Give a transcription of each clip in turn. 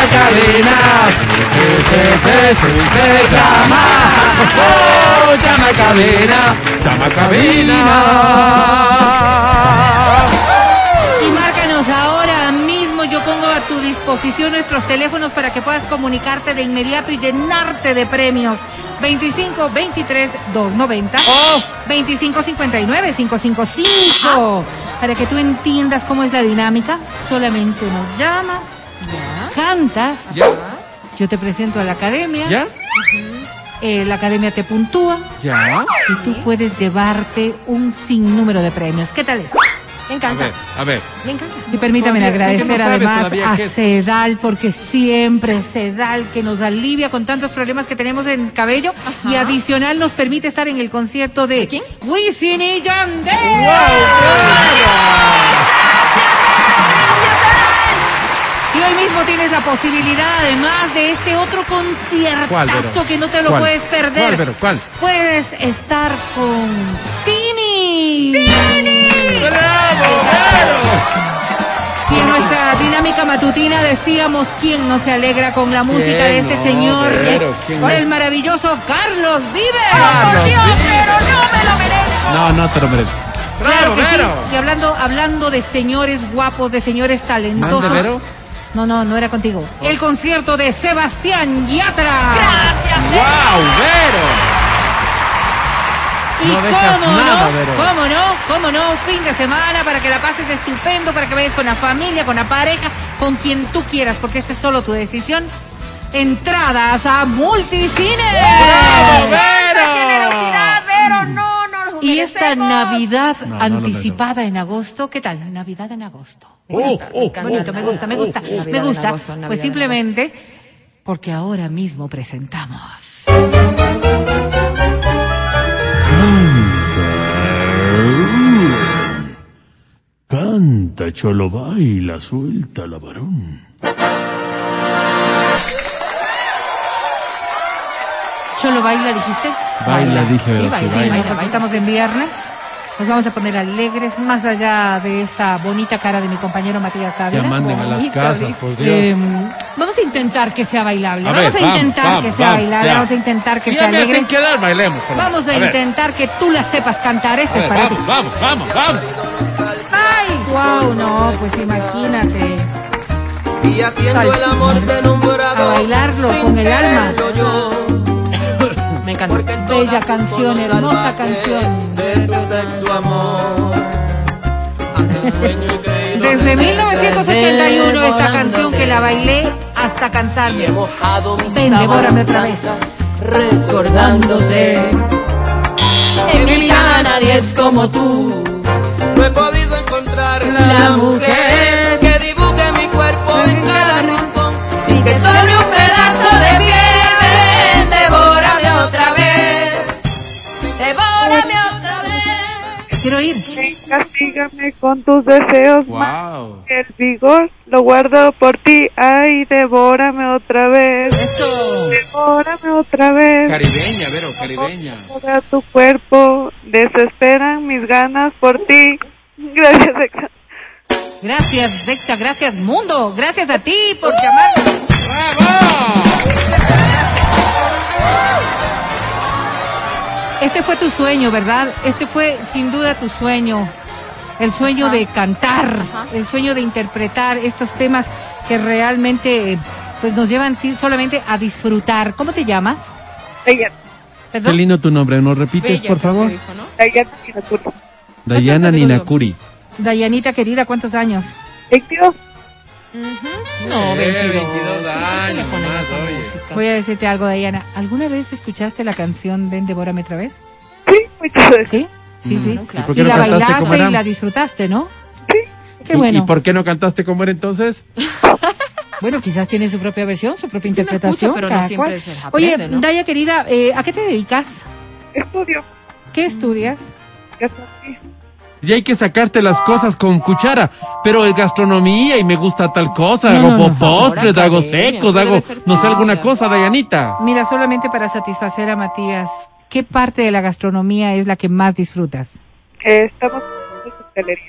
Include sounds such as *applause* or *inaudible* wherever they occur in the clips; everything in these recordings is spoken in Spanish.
llama cabina. Sí, sí, sí, sí, sí, llama. Oh, llama cabina. Llama cabina. Y márcanos ahora mismo. Yo pongo a tu disposición nuestros teléfonos para que puedas comunicarte de inmediato y llenarte de premios. 25 23 290 Oh. 25 59 555 para que tú entiendas cómo es la dinámica. Solamente nos llamas, cantas, ¿Ya? yo te presento a la academia, ¿Ya? eh, la academia te puntúa ¿Ya? y tú puedes llevarte un sinnúmero de premios. ¿Qué tal es? Me A encanta. ver, a ver. Me encanta. Y permítame agradecer no además a es. Sedal, porque siempre Sedal que nos alivia con tantos problemas que tenemos en el cabello y adicional nos permite estar en el concierto de quién? Wisin y Yandel. Y hoy mismo tienes la posibilidad, además de este otro ¿Cuál, conciertazo que no te lo ¿Cuál? puedes perder. ¿Cuál, Vero? ¿Cuál? Puedes estar con Tini. ¡Bravo, Y en nuestra dinámica matutina decíamos quién no se alegra con la música ¿Quién de este no, señor? ¿Quién no? el maravilloso Carlos Vives. Carlos Dios, Vives. pero no me lo merezco. No, no te lo mereces. Claro que sí. Y hablando, hablando de señores guapos, de señores talentosos. ¿Mande, Vero? No, no, no era contigo. El concierto de Sebastián Yatra. ¡Wow, Vero! Y No cómo nada, no, Vero. cómo no, cómo no, fin de semana para que la pases estupendo, para que vayas con la familia, con la pareja, con quien tú quieras, porque esta es solo tu decisión. Entradas a Multicine. ¡Cuánta generosidad, Vero! No, Y esta. Navidad No, no lo anticipada en agosto, ¿qué tal? Navidad en agosto. Oh, oh, Bonito, me gusta, me gusta, Navidad me en gusta. agosto, Navidad Pues en simplemente porque ahora mismo presentamos. Canta, cholo, baila, suelta la varón. ¿Cholo baila, dijiste? Baila, dije, Sí, sí, baila, baila. baila, porque baila. estamos en viernes. Nos vamos a poner alegres, más allá de esta bonita cara de mi compañero Matías Ya Dávila. manden a las casas, dice. por Dios. Eh, vamos a intentar que sea bailable. A vamos a vamos, intentar vamos, que sea vamos, bailable. ya. Vamos a intentar que sea ya alegre. hacen quedar, bailemos. por Vamos a intentar que tú la sepas cantar. Esta A es ver, para ti. vamos, vamos, vamos, vamos. ¡Ay! ¡Wow! No, pues imagínate. Y haciendo el amor A bailarlo sin con el alma. yo. En Bella canción, hermosa canción. De tu sexo amor. Desde de 1981 esta canción que la bailé hasta cansarme. Ven, devórame otra vez. Recordándote. En mi cama nadie es como tú. No he podido encontrar La mujer que dibuje mi cuerpo en cada rincón. Sin que sobre con tus deseos más Wow. que el vigor. Lo guardo por ti. Ay, devórame otra vez. Esto. Devórame otra vez. Caribeña, Vero, caribeña. Toda tu cuerpo. Desesperan mis ganas por ti. Gracias, Exa. Gracias, Dexa. Gracias, mundo. Gracias a ti por llamarnos. Este fue tu sueño, ¿verdad? Este fue sin duda tu sueño. El sueño Ajá. de cantar, Ajá. el sueño de interpretar estos temas que realmente eh, pues nos llevan sí, solamente a disfrutar. ¿Cómo te llamas? Dayana, Qué ¿Perdón? lindo tu nombre, ¿nos repites, Bella, por favor? dijo, ¿no? Dayana Kinakuri. Dayana Ninakuri. Dayanita querida, ¿cuántos años? 22. No, Eh, 22. 22 años música? Voy a decirte algo, Dayana. ¿Alguna vez escuchaste la canción Ven, devórame otra vez? Sí, muchas veces. ¿Sí? Sí, sí. Claro. ¿Y por Y qué no la bailaste como y la disfrutaste, ¿no? Sí. Qué ¿Y- bueno. ¿Y por qué no cantaste como era entonces? *laughs* Bueno, quizás tiene su propia versión, su propia interpretación. escucha, pero no siempre se les Oye, aprende, ¿no? Daya querida, eh, ¿a qué te dedicas? Estudio. ¿Qué estudias? gastronomía. Y hay que sacarte las cosas con cuchara. Pero es gastronomía y me gusta tal cosa. No, hago no, no, po- por favor, postres, hago academia, secos, hago, no sé, alguna cosa, Dayanita. Mira, solamente para satisfacer a Matías, ¿qué parte de la gastronomía es la que más disfrutas? Eh, estamos en hostelería.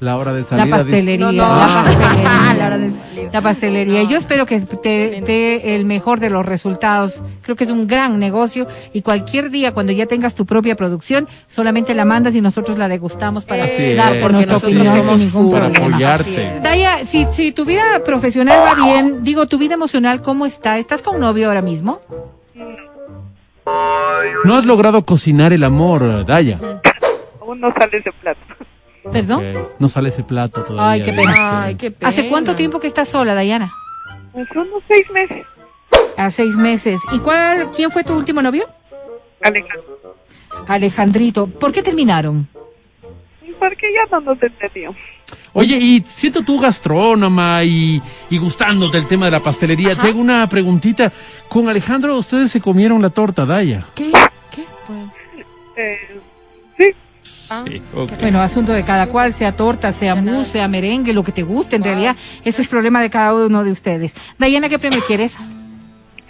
La hora de La salida. dice. pastelería, No, no. la Ah, *laughs* pastelería. la hora de salida. La pastelería. Yo espero que te dé el mejor de los resultados. Creo que es un gran negocio y cualquier día cuando ya tengas tu propia producción, solamente la mandas y nosotros la degustamos para Así es. dar Porque nuestra nosotros opinión somos sin ningún. Para problema. apoyarte. Daya, si, si tu vida profesional va bien, digo, tu vida emocional, ¿cómo está? ¿Estás con novio ahora mismo? No has logrado cocinar el amor, Daya. Aún no sale ese plato. ¿Perdón? No sale ese plato todavía. Ay, qué pena. Ay, qué pena. ¿Hace cuánto tiempo que estás sola, Dayana? Hace unos seis meses. A seis meses. ¿Y cuál, quién fue tu último novio? Alejandro. Alejandrito. ¿Por qué terminaron? Porque ya no nos entendió. Oye, y siendo tú gastrónoma y, y gustándote el tema de la pastelería, te hago una preguntita. Con Alejandro, ustedes se comieron la torta, Daya. ¿Qué? ¿Qué? Eh, sí, Ah, Sí. Bueno, asunto de cada cual, sea torta, sea mousse, sea merengue, lo que te guste, en realidad, eso es problema de cada uno de ustedes. Dayana, ¿qué premio quieres?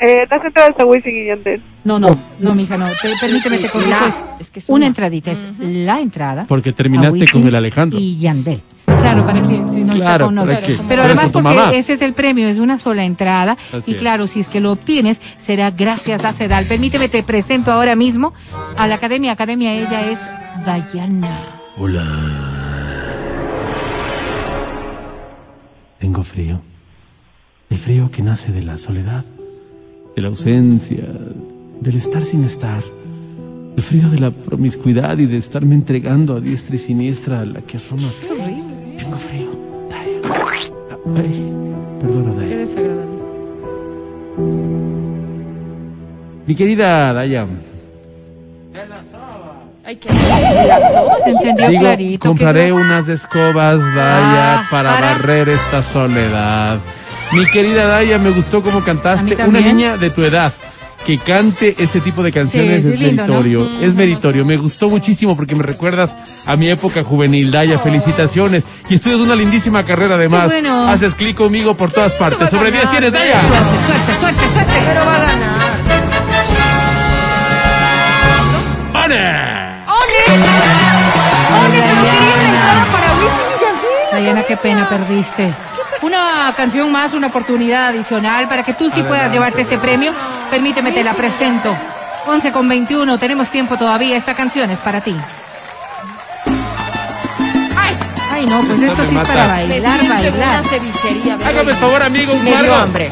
eh, las entradas a Wisin y Yandel. No, no, no, mija, no. Te- permíteme, te corrijo. La, Es, que es una una. entradita, es la entrada. Porque terminaste con el Alejandro. Y Yandel. Claro, para que si no está Claro, con ¿para novio. qué? Pero además porque mamá. ese es el premio, es una sola entrada. Así y es. claro, si es que lo obtienes, será gracias a Sedal. Permíteme, te presento ahora mismo a la academia. Academia, ella es Dayana. Hola. Tengo frío. El frío que nace de la soledad, de la ausencia, del estar sin estar. El frío de la promiscuidad y de estarme entregando a diestra y siniestra a la que asoma. Qué frío. Daya. Ay, perdona, Qué Daya. desagradable. Mi querida Daya, Ay, qué. Se entendió digo, clarito. compraré qué unas escobas, Daya, Ah, para, para- barrer esta soledad. Mi querida Daya, me gustó cómo cantaste. Una niña de tu edad que cante este tipo de canciones Sí, es lindo, ¿no? meritorio. Es meritorio. Me gustó muchísimo porque me recuerdas a mi época juvenil. Daya, felicitaciones. Y estudias una lindísima carrera además. Bueno. Haces clic conmigo por todas partes. Sobre 10 tienes, Daya. Suerte, suerte, suerte, suerte. Pero va a ganar. ¡Vale! ¡Ole! ¡Ole! Pero quería para Wisin y. Dayana, qué pena perdiste. Una canción más, una oportunidad adicional para que tú sí puedas llevarte este premio. Permíteme, te la presento. 11 con 21, tenemos tiempo todavía. Esta canción es para ti. ¡Ay! Ay, no, pues Esto sí es para bailar, bailar. una. Hágame el favor, amigo, un Me dio cuadro. hambre.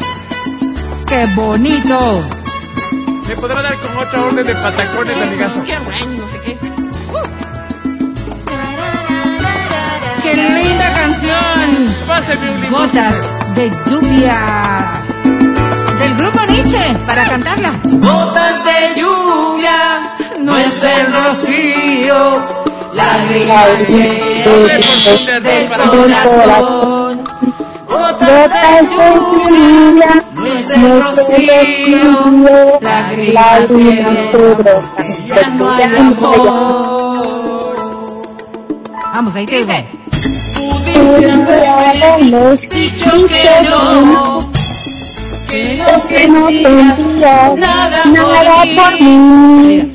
¡Qué bonito! ¿Me podrá dar con otra orden de patacones, amigazo? Qué bueno, no sé qué. ¡Qué linda canción! Páseme un limón. Gotas de lluvia. Nietzsche, para cantarla. Gotas de lluvia, No es el rocío. lágrimas que del corazón. Gotas de lluvia. No es el rocío, lágrimas que ya no hay amor. Vamos, ahí te Dice, digo. dicho que no, que no sentías nada por mí.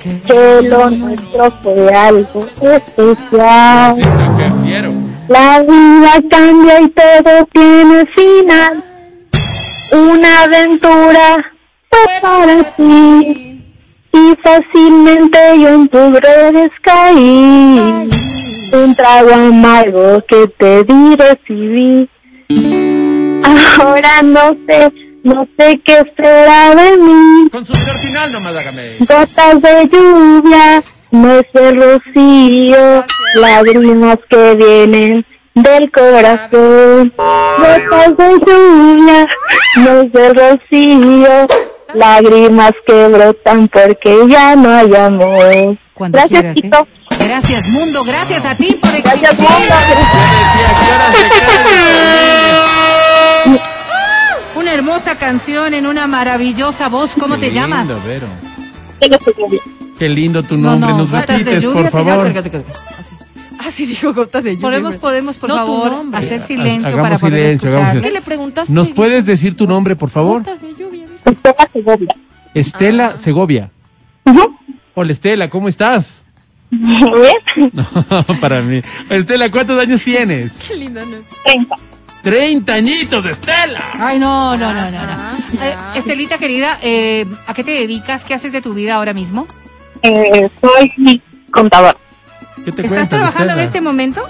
que lo nuestro fue algo especial. La vida cambia y todo tiene final. Una aventura fue para ti. Y fácilmente yo en tus redes caí. Un trago amargo que te di recibí. Ahora no sé, no sé qué será de mí. Con su final nomás hágame. Gotas de lluvia, no es el rocío, lágrimas que vienen del corazón. Gotas de lluvia, no el rocío, lágrimas que brotan porque ya no hay amor. Cuando Gracias, quieras, ¿eh? Tito. Gracias, mundo. Gracias a ti por Gracias, existir. mundo. *laughs* Una hermosa canción en una maravillosa voz. ¿Cómo Qué te llamas? Vero. Qué lindo tu No, nombre. no, Nos gotas de repites, lluvia, por favor. Así. Así dijo gotas de lluvia. Podemos, podemos, por No, tu favor, nombre. hacer Ha- silencio hagamos para poder silencio, escuchar. ¿Qué le preguntaste? ¿Nos puedes decir tu nombre, por favor? Gotas de lluvia. Estela Segovia. Estela Segovia. Ujú. Hola, Estela, ¿cómo estás? *laughs* No, para mí. Estela, ¿cuántos años tienes? Qué lindo, ¿no? 30. 30 añitos, Estela. Ay, no, no, no, no. no. Ah, Eh. Estelita, querida, eh, ¿a qué te dedicas? ¿Qué haces de tu vida ahora mismo? Eh, soy contador. ¿Qué te ¿Estás cuentas, trabajando en este momento?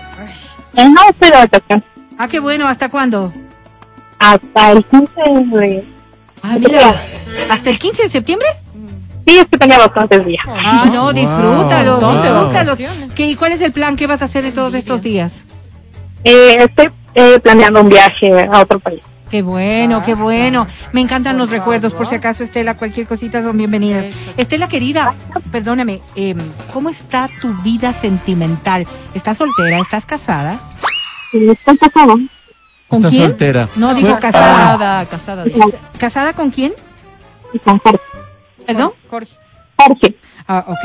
Eh, no estoy de vacaciones. Ah, qué bueno. ¿Hasta cuándo? Hasta el 15 de... Ah, mira. ¿Hasta el 15 de septiembre? Sí, es que tenía bastantes días. Ah, no, Wow, disfrútalos, wow. disfrútalos. ¿Qué, ¿Y cuál es el plan? ¿Qué vas a hacer de todos estos días? Eh, estoy eh, planeando un viaje a otro país. Qué bueno, qué bueno. Me encantan los recuerdos, por si acaso, Estela, cualquier cosita son bienvenidas. Estela, querida, perdóname, eh, ¿cómo está tu vida sentimental? ¿Estás soltera? ¿Estás casada? Y estoy casado. ¿Con Estás quién? soltera. No, digo casada. Casada, casada. Con- ¿Casada con quién? con Jorge. ¿Perdón? Jorge. Jorge, Ah, ok.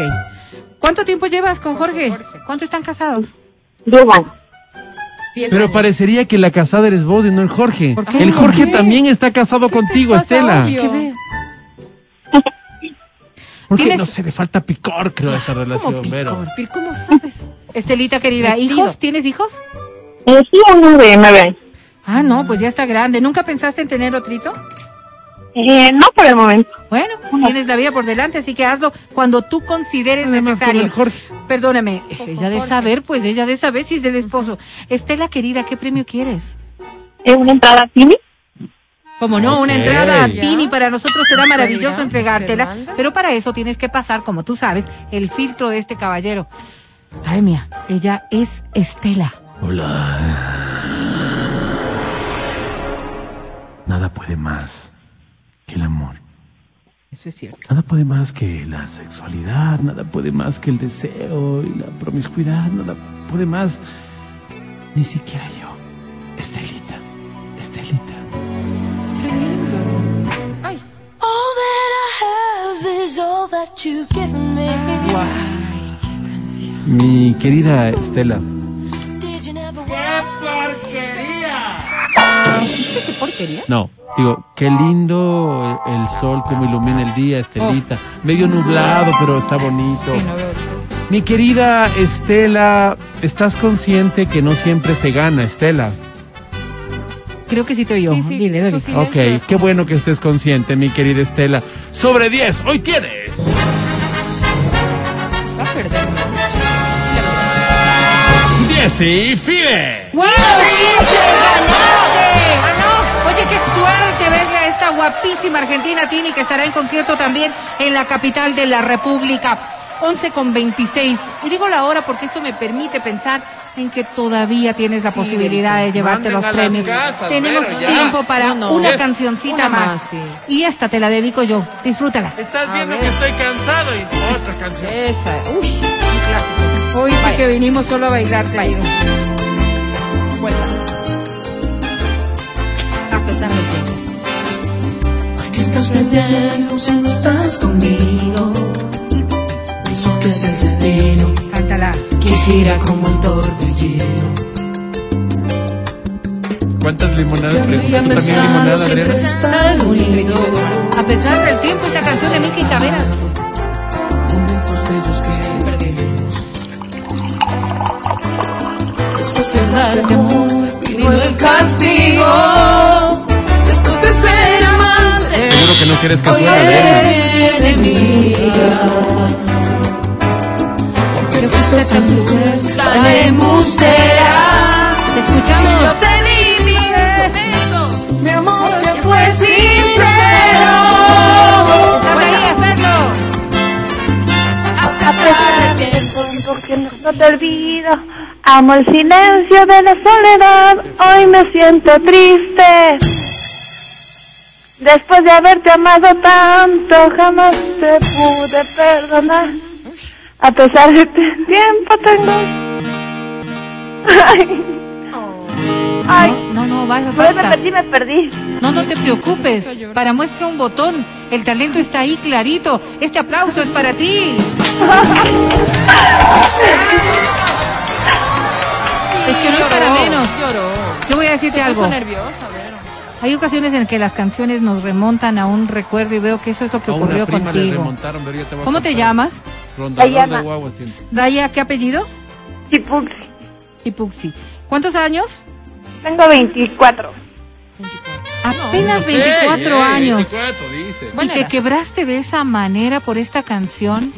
¿Cuánto tiempo llevas con Jorge? ¿Cuánto están casados? 10 años. Pero años. parecería que la casada eres vos y no el Jorge. ¿Por qué? El Jorge también está casado contigo, Estela. ¿Qué? *laughs* Porque ¿Tienes- no sé, le falta picor, creo, a esta relación, ¿Cómo Vero. picor? Pero ¿Cómo sabes? Estelita, querida. ¿hijos? ¿Tienes hijos? Eh, sí, uno de 9 años. Ah, no, pues ya está grande. ¿Nunca pensaste en tener otrito? Eh, no por el momento. Bueno, tienes la vida por delante, así que hazlo cuando tú consideres Además, necesario. el Jorge. Perdóname, ella de saber, pues ella de saber si es del esposo. Estela, querida, ¿qué premio quieres? Es una entrada a Tini. Como no, una entrada a Ya. Tini para nosotros será maravilloso entregártela, pero para eso tienes que pasar, como tú sabes, el filtro de este caballero. Ay, mía, ella es Estela. Hola. Nada puede más amor. Eso es cierto. Nada puede más que la sexualidad, nada puede más que el deseo y la promiscuidad, nada puede más, ni siquiera yo. Estelita, Estelita. Ay, All that I have is all that you've given me. Mi querida Estela, porquería? no, digo, qué lindo el, el sol como ilumina el día, Estelita. Medio nublado, pero está bonito. Sí, no veo. Mi querida Estela, ¿estás consciente que no siempre se gana, Estela? Creo que sí te oyó. Sí, sí, Dile, dale. sí. Ok, qué bueno que estés consciente, mi querida Estela. Sobre 10, hoy tienes. Va a perder, ¿no? Ya lo 10 y FIDE. ¡Wow! ¡Ganaste! Qué suerte verle a esta guapísima argentina Tini que estará en concierto también en la capital de la República. 11 con 26. Y digo la hora porque esto me permite pensar en que todavía tienes la Sí, posibilidad de llevarte los premios. casas, Tenemos tiempo para No, no. una Es- cancioncita una más. más, sí. Y esta te la dedico yo. Disfrútala. Estás A viendo ver. que estoy cansado y otra canción. Esa, uy, un clásico. Hoy sí que vinimos solo a bailar. Vuelta. A pesar del tiempo. ¿Por qué estás perdiendo si no estás conmigo? Pienso que es el destino Cántala. que gira como el torbellino. ¿Cuántas limonadas preguntas? ¿Tú también limonada, siempre Adriana? A pesar del tiempo, esta canción de Miki Taveras. Momentos bellos que vivimos. Después de darte amor, vino el castigo. Seguro que mi enemiga. Porque fuiste tan cruel, tan embustera. Te Si yo escuchamos. te mi mi amor que fue sincero. Ahí, hacerlo. A pesar del tiempo, Porque no, no te olvido. Amo el silencio de la soledad. Hoy me siento triste. Después de haberte amado tanto, jamás te pude perdonar. A pesar de este tiempo tengo. Ay, ay. No, no, vaya, Pues me basta. perdí, me perdí. No, no te preocupes. Para muestra un botón. El talento está ahí clarito. Este aplauso es para ti. Es que no es para menos. Yo voy a decirte algo. nerviosa. Hay ocasiones en que las canciones nos remontan a un recuerdo y veo que eso es lo que A una ocurrió prima le contigo. remontaron, pero yo te voy a ¿Cómo te llamas? Rondador Dayana. de guaguas tiene. Daya, ¿qué apellido? Chipuxi. Chipuxi. ¿Cuántos años? Tengo 24. Apenas Ey, 24 ey, años. 24, dice. y que quebraste de esa manera por esta canción.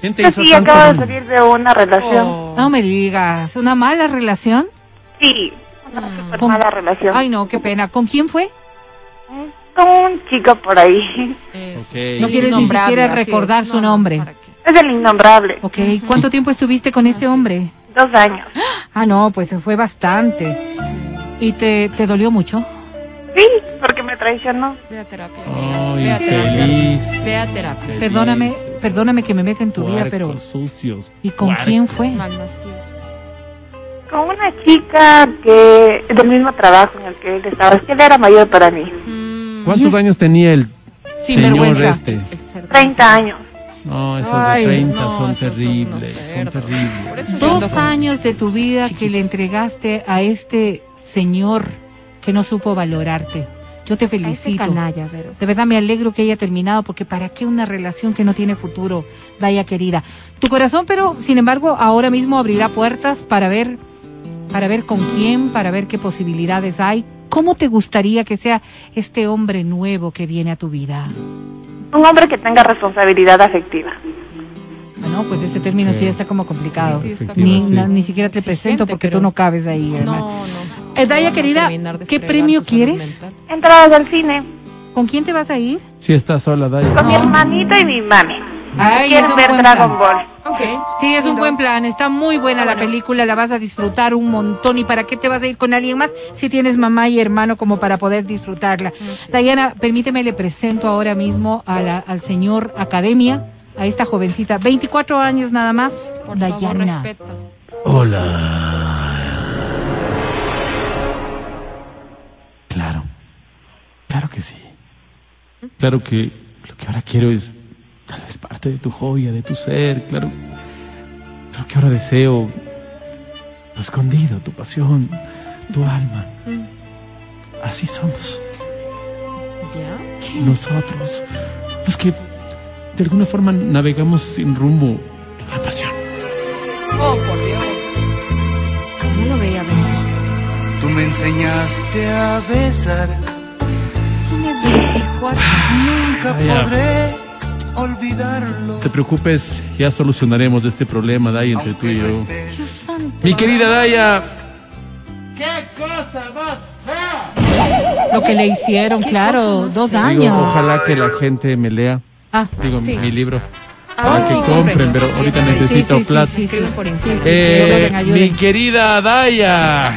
¿Quién te hizo sí, tanto acabo de salir de una relación. Oh. No me digas, ¿una mala relación? Sí, una Con- mala relación. Ay, no, qué pena. ¿Con quién fue? Con un chico por ahí. Ok. No quieres ni siquiera es. recordar su No, no, nombre. Es el innombrable. Ok, ¿cuánto tiempo estuviste con este hombre? Dos años. Ah, no, pues se fue bastante. ¿Y te, te dolió mucho? Sí, porque me traicionó. Ve a terapia. Ay, Ve a terapia. feliz. Ve a terapia. Feliz. Perdóname, perdóname que me meta en tu vida, pero sucios. ¿y con puercos. quién fue? Malnacidos. Con una chica que del mismo trabajo en el que él estaba. Es que él era mayor para mí. ¿Cuántos años tenía el Sin señor vergüenza. este? El cerdo. 30 años. No, esos Ay, de 30 no, son terribles, son terribles. Dos años de tu vida que le entregaste a este señor que no supo valorarte. Yo te A ese felicito. canalla, Vero. De verdad me alegro que haya terminado porque ¿para qué una relación que no tiene futuro, Daya querida? Tu corazón, pero sin embargo, ahora mismo abrirá puertas para ver para ver con quién, para ver qué posibilidades hay. ¿Cómo te gustaría que sea este hombre nuevo que viene a tu vida? Un hombre que tenga responsabilidad afectiva. Bueno, pues ese término sí, Sí. está como complicado. Sí, sí, está ni, sí. no- ni siquiera te presento porque tú pero- no cabes ahí. hermano. No, no. Eh, Daya, No, no querida, ¿qué premio quieres? mental. Entradas al cine. ¿Con quién te vas a ir? Sí, está sola, Daya. Con mi hermanito y mi mami. Ay, es Quieren un ver buen Dragon plan. Ball. Ok. Sí, es un buen plan. Está muy buena la película, la vas a disfrutar un montón. ¿Y para qué te vas a ir con alguien más si tienes mamá y hermano como para poder disfrutarla? Diana, permíteme, le presento ahora mismo a la- al señor Academia, a esta jovencita, 24 años nada más, Por favor, Dayana. respeto. Hola. Claro. Claro que sí. Claro que lo que ahora quiero es tal vez parte de tu joya, de tu ser. Claro. Claro que ahora deseo lo escondido, tu pasión, tu alma. Así somos ¿Ya? nosotros, los que de alguna forma navegamos sin rumbo en la pasión. Oh, por Dios. No lo veía venir. Tú me enseñaste a besar. Tiene 24. Nunca podré olvidarlo. No te preocupes, ya solucionaremos este problema, Daya, entre tú y yo. Mi querida Daya, Lo que le hicieron, claro, dos digo, años. ojalá que la gente me lea, Ah, digo, Sí. mi libro, Ah, para sí, que compren, pero ahorita Sí, necesito plata. Eh, mi querida Daya,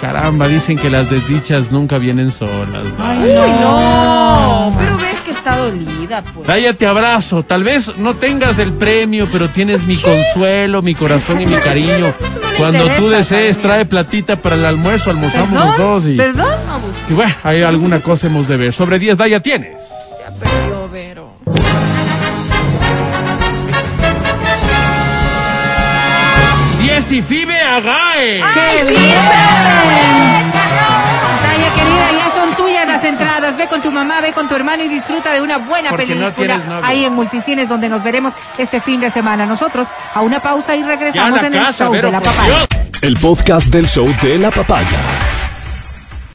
caramba, dicen que las desdichas nunca vienen solas. Uy, no. Pero que está dolida, pues. Daya, te abrazo. Tal vez no tengas el premio, pero tienes mi consuelo, mi corazón y mi cariño. Cuando tú desees, trae platita para el almuerzo, almorzamos ¿Perdón? los dos y, ¿Perdón? y bueno, hay alguna cosa hemos de ver. Sobre 10, Daya, tienes. Ya perdió, Vero. 10 y Fibe Agae. ¡Qué bien! Las entradas. Ve con tu mamá, ve con tu hermano y disfruta de una buena Porque película ahí en Multicines donde nos veremos este fin de semana. Nosotros a una pausa y regresamos en el casa, show Vero, de la papaya. El podcast del show de la papaya.